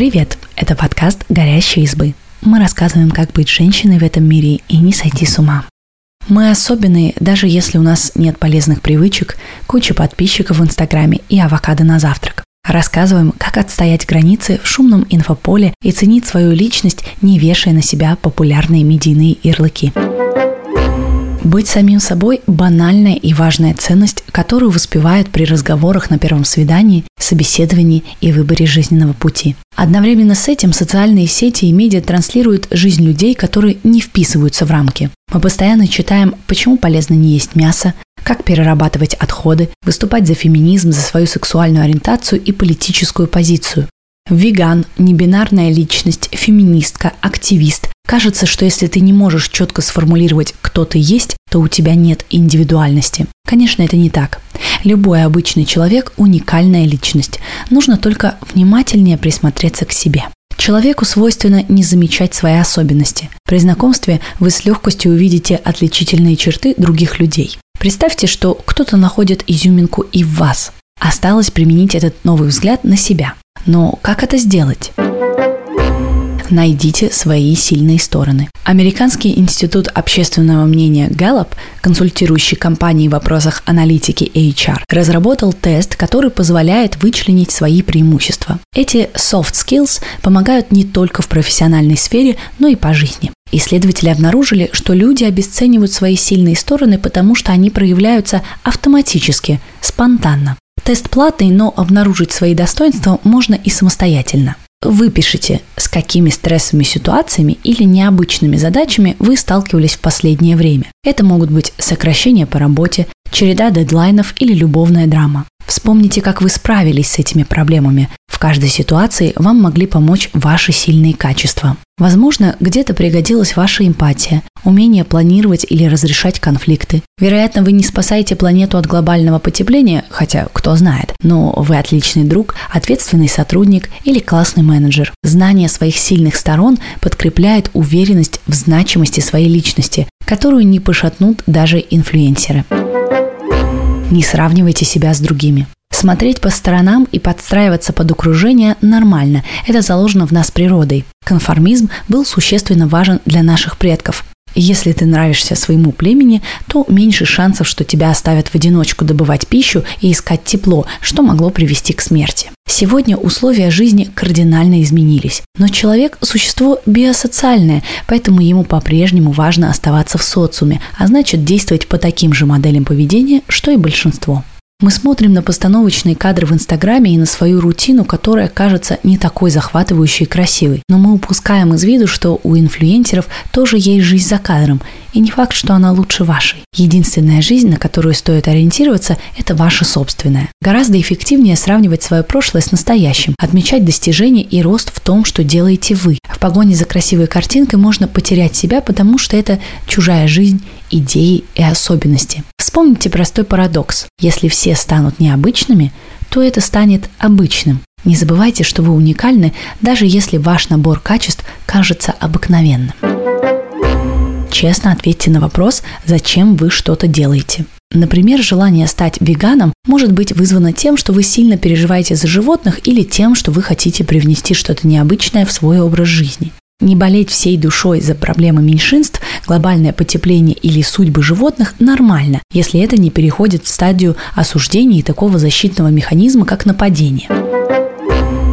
Привет! Это подкаст «Горящие избы». Мы рассказываем, как быть женщиной в этом мире и не сойти с ума. Мы особенные, даже если у нас нет полезных привычек, куча подписчиков в Инстаграме и авокадо на завтрак. Рассказываем, как отстоять границы в шумном инфополе и ценить свою личность, не вешая на себя популярные медийные ярлыки. Быть самим собой – банальная и важная ценность, которую воспевают при разговорах на первом свидании, собеседовании и выборе жизненного пути. Одновременно с этим социальные сети и медиа транслируют жизнь людей, которые не вписываются в рамки. Мы постоянно читаем, почему полезно не есть мясо, как перерабатывать отходы, выступать за феминизм, за свою сексуальную ориентацию и политическую позицию. Веган, небинарная личность, феминистка, активист. Кажется, что если ты не можешь четко сформулировать, кто ты есть, то у тебя нет индивидуальности. Конечно, это не так. Любой обычный человек – уникальная личность. Нужно только внимательнее присмотреться к себе. Человеку свойственно не замечать свои особенности. При знакомстве вы с легкостью увидите отличительные черты других людей. Представьте, что кто-то находит изюминку и в вас. Осталось применить этот новый взгляд на себя. Но как это сделать? найдите свои сильные стороны. Американский институт общественного мнения Gallup, консультирующий компании в вопросах аналитики HR, разработал тест, который позволяет вычленить свои преимущества. Эти soft skills помогают не только в профессиональной сфере, но и по жизни. Исследователи обнаружили, что люди обесценивают свои сильные стороны, потому что они проявляются автоматически, спонтанно. Тест платный, но обнаружить свои достоинства можно и самостоятельно. Выпишите, с какими стрессовыми ситуациями или необычными задачами вы сталкивались в последнее время. Это могут быть сокращения по работе, череда дедлайнов или любовная драма. Вспомните, как вы справились с этими проблемами. В каждой ситуации вам могли помочь ваши сильные качества. Возможно, где-то пригодилась ваша эмпатия, умение планировать или разрешать конфликты. Вероятно, вы не спасаете планету от глобального потепления, хотя кто знает, но вы отличный друг, ответственный сотрудник или классный менеджер. Знание своих сильных сторон подкрепляет уверенность в значимости своей личности, которую не пошатнут даже инфлюенсеры. Не сравнивайте себя с другими. Смотреть по сторонам и подстраиваться под окружение нормально. Это заложено в нас природой. Конформизм был существенно важен для наших предков. Если ты нравишься своему племени, то меньше шансов, что тебя оставят в одиночку добывать пищу и искать тепло, что могло привести к смерти. Сегодня условия жизни кардинально изменились, но человек – существо биосоциальное, поэтому ему по-прежнему важно оставаться в социуме, а значит действовать по таким же моделям поведения, что и большинство. Мы смотрим на постановочные кадры в Инстаграме и на свою рутину, которая кажется не такой захватывающей и красивой. Но мы упускаем из виду, что у инфлюенсеров тоже есть жизнь за кадром. И не факт, что она лучше вашей. Единственная жизнь, на которую стоит ориентироваться, это ваша собственная. Гораздо эффективнее сравнивать свое прошлое с настоящим, отмечать достижения и рост в том, что делаете вы. Погоне за красивой картинкой можно потерять себя, потому что это чужая жизнь, идеи и особенности. Вспомните простой парадокс. Если все станут необычными, то это станет обычным. Не забывайте, что вы уникальны, даже если ваш набор качеств кажется обыкновенным. Честно ответьте на вопрос, зачем вы что-то делаете. Например, желание стать веганом может быть вызвано тем, что вы сильно переживаете за животных или тем, что вы хотите привнести что-то необычное в свой образ жизни. Не болеть всей душой за проблемы меньшинств, глобальное потепление или судьбы животных нормально, если это не переходит в стадию осуждения и такого защитного механизма, как нападение.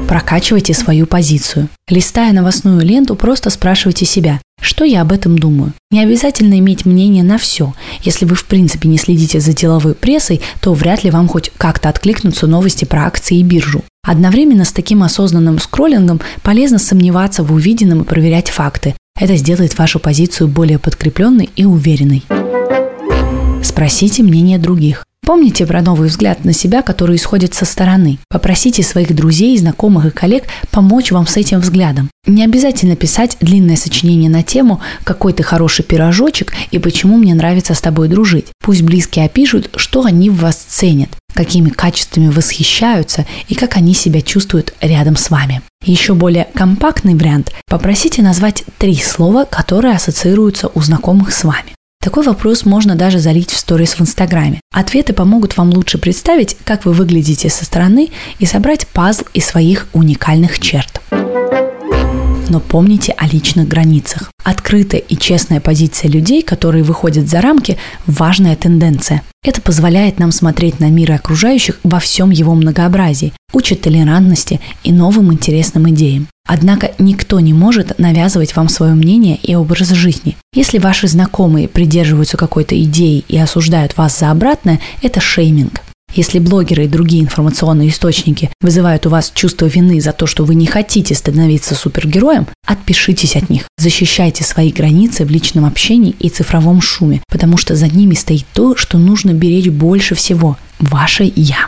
Прокачивайте свою позицию. Листая новостную ленту, просто спрашивайте себя, что я об этом думаю? Не обязательно иметь мнение на все. Если вы в принципе не следите за деловой прессой, то вряд ли вам хоть как-то откликнутся новости про акции и биржу. Одновременно с таким осознанным скроллингом полезно сомневаться в увиденном и проверять факты. Это сделает вашу позицию более подкрепленной и уверенной. Спросите мнение других. Помните про новый взгляд на себя, который исходит со стороны. Попросите своих друзей, знакомых и коллег помочь вам с этим взглядом. Не обязательно писать длинное сочинение на тему «Какой ты хороший пирожочек» и «Почему мне нравится с тобой дружить». Пусть близкие опишут, что они в вас ценят, какими качествами восхищаются и как они себя чувствуют рядом с вами. Еще более компактный вариант – попросите назвать три слова, которые ассоциируются у знакомых с вами. Такой вопрос можно даже залить в сторис в Инстаграме. Ответы помогут вам лучше представить, как вы выглядите со стороны и собрать пазл из своих уникальных черт. Но помните о личных границах. Открытая и честная позиция людей, которые выходят за рамки – важная тенденция. Это позволяет нам смотреть на мир окружающих во всем его многообразии, учит толерантности и новым интересным идеям. Однако никто не может навязывать вам свое мнение и образ жизни. Если ваши знакомые придерживаются какой-то идеи и осуждают вас за обратное, это шейминг. Если блогеры и другие информационные источники вызывают у вас чувство вины за то, что вы не хотите становиться супергероем, отпишитесь от них. Защищайте свои границы в личном общении и цифровом шуме, потому что за ними стоит то, что нужно беречь больше всего – ваше «я».